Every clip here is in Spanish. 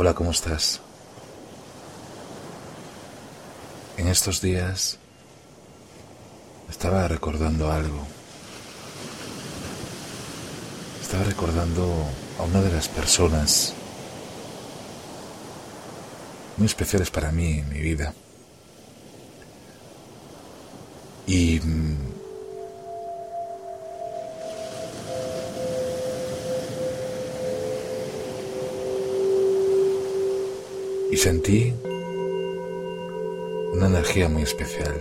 Hola, ¿cómo estás? En estos días estaba recordando algo. Estaba recordando a una de las personas muy especiales para mí en mi vida. Y y sentí una energía muy especial.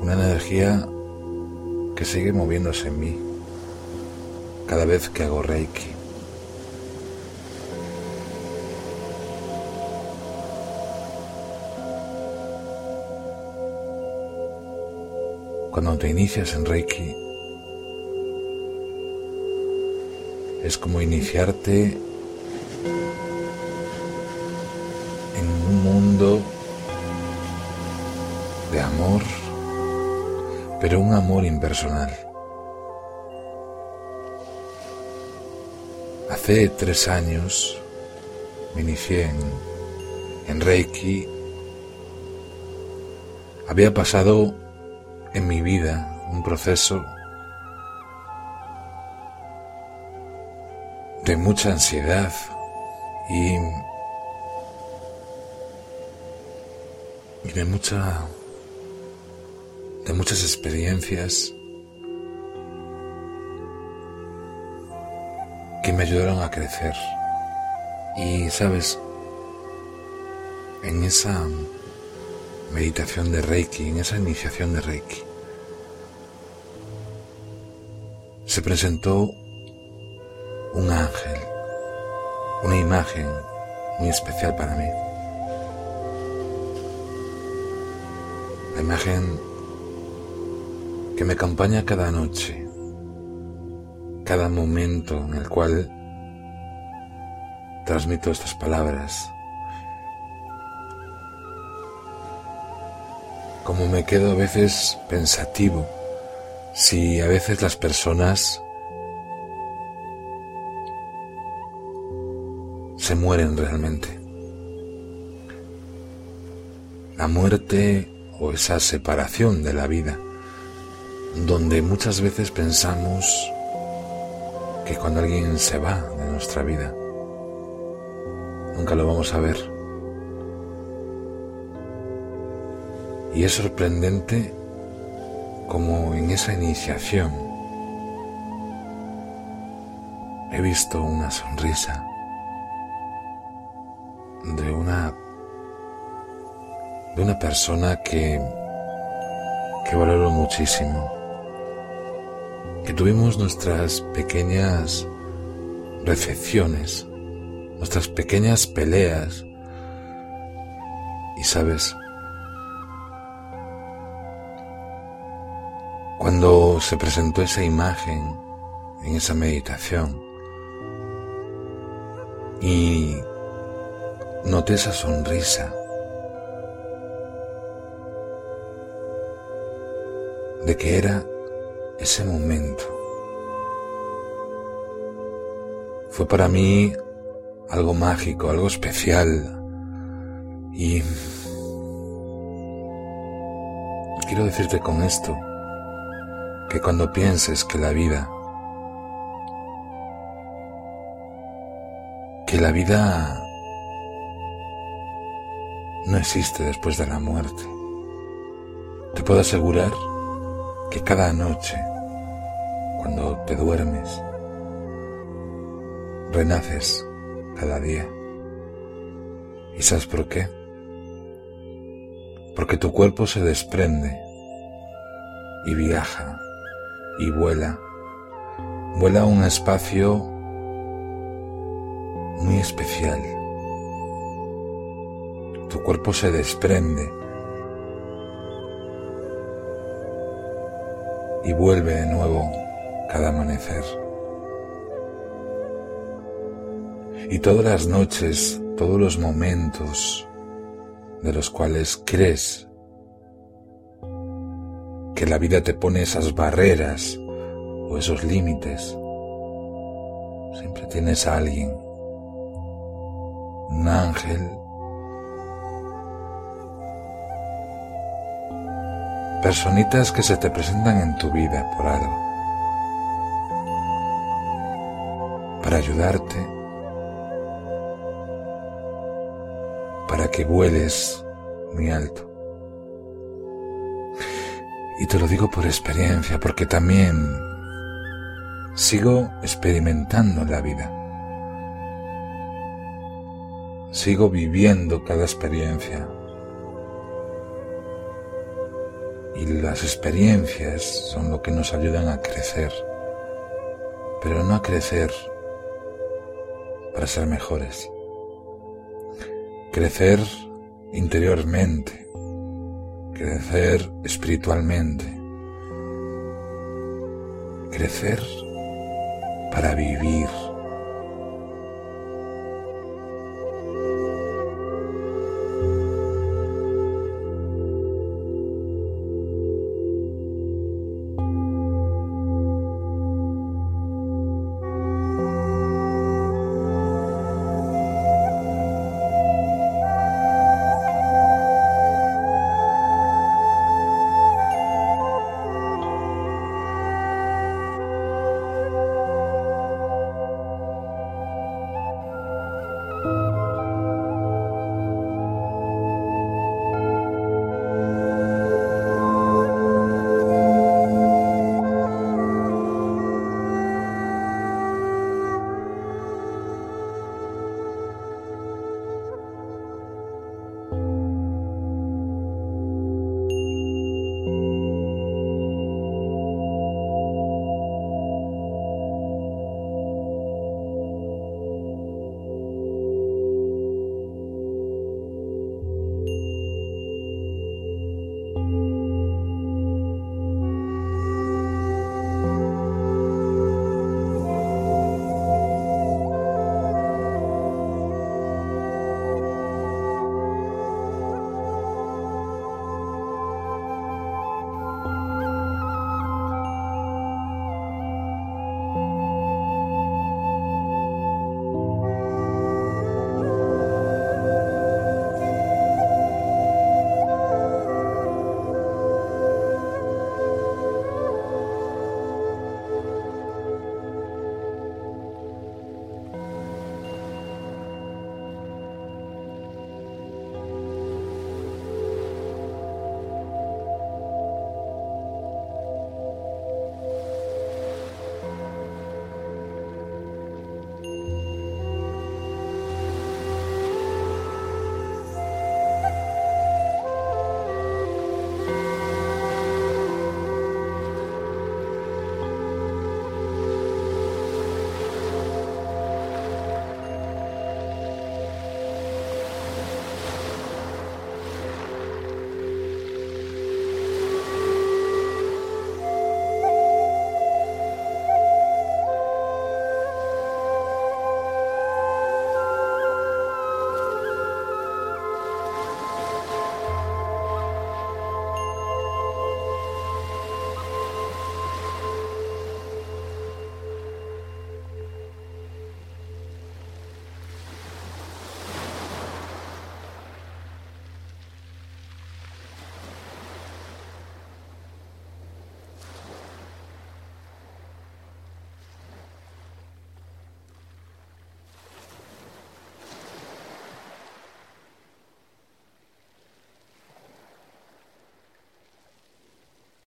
Una energía que sigue moviéndose en mí cada vez que hago Reiki. Cuando te inicias en Reiki, es como iniciarte de amor, pero un amor impersonal. Hace tres años me inicié en, en Reiki. Había pasado en mi vida un proceso de mucha ansiedad y, y de mucha de muchas experiencias que me ayudaron a crecer. Y sabes, en esa meditación de Reiki, en esa iniciación de Reiki, se presentó un ángel, una imagen muy especial para mí. La imagen que me acompaña cada noche, cada momento en el cual transmito estas palabras. Como me quedo a veces pensativo si a veces las personas se mueren realmente. La muerte o esa separación de la vida, donde muchas veces pensamos que cuando alguien se va de nuestra vida, nunca lo vamos a ver. Y es sorprendente como en esa iniciación he visto una sonrisa de una de una persona que que valoro muchísimo que tuvimos nuestras pequeñas recepciones nuestras pequeñas peleas. Y sabes Cuando se presentó esa imagen en esa meditación y noté esa sonrisa de que era ese momento. Fue para mí algo mágico, algo especial y quiero decirte con esto que cuando pienses que la vida, que la vida no existe después de la muerte, te puedo asegurar que cada noche, cuando te duermes, renaces cada día. ¿Y sabes por qué? Porque tu cuerpo se desprende y viaja y vuela. Vuela a un espacio muy especial. Tu cuerpo se desprende y vuelve de nuevo cada amanecer. Y todas las noches, todos los momentos de los cuales crees que la vida te pone esas barreras o esos límites. Siempre tienes a alguien un ángel, personitas que se te presentan en tu vida por algo, para ayudarte, para que vueles muy alto. Y te lo digo por experiencia, porque también sigo experimentando la vida. Sigo viviendo cada experiencia. Y las experiencias son lo que nos ayudan a crecer, pero no a crecer para ser mejores. Crecer interiormente, crecer espiritualmente, crecer para vivir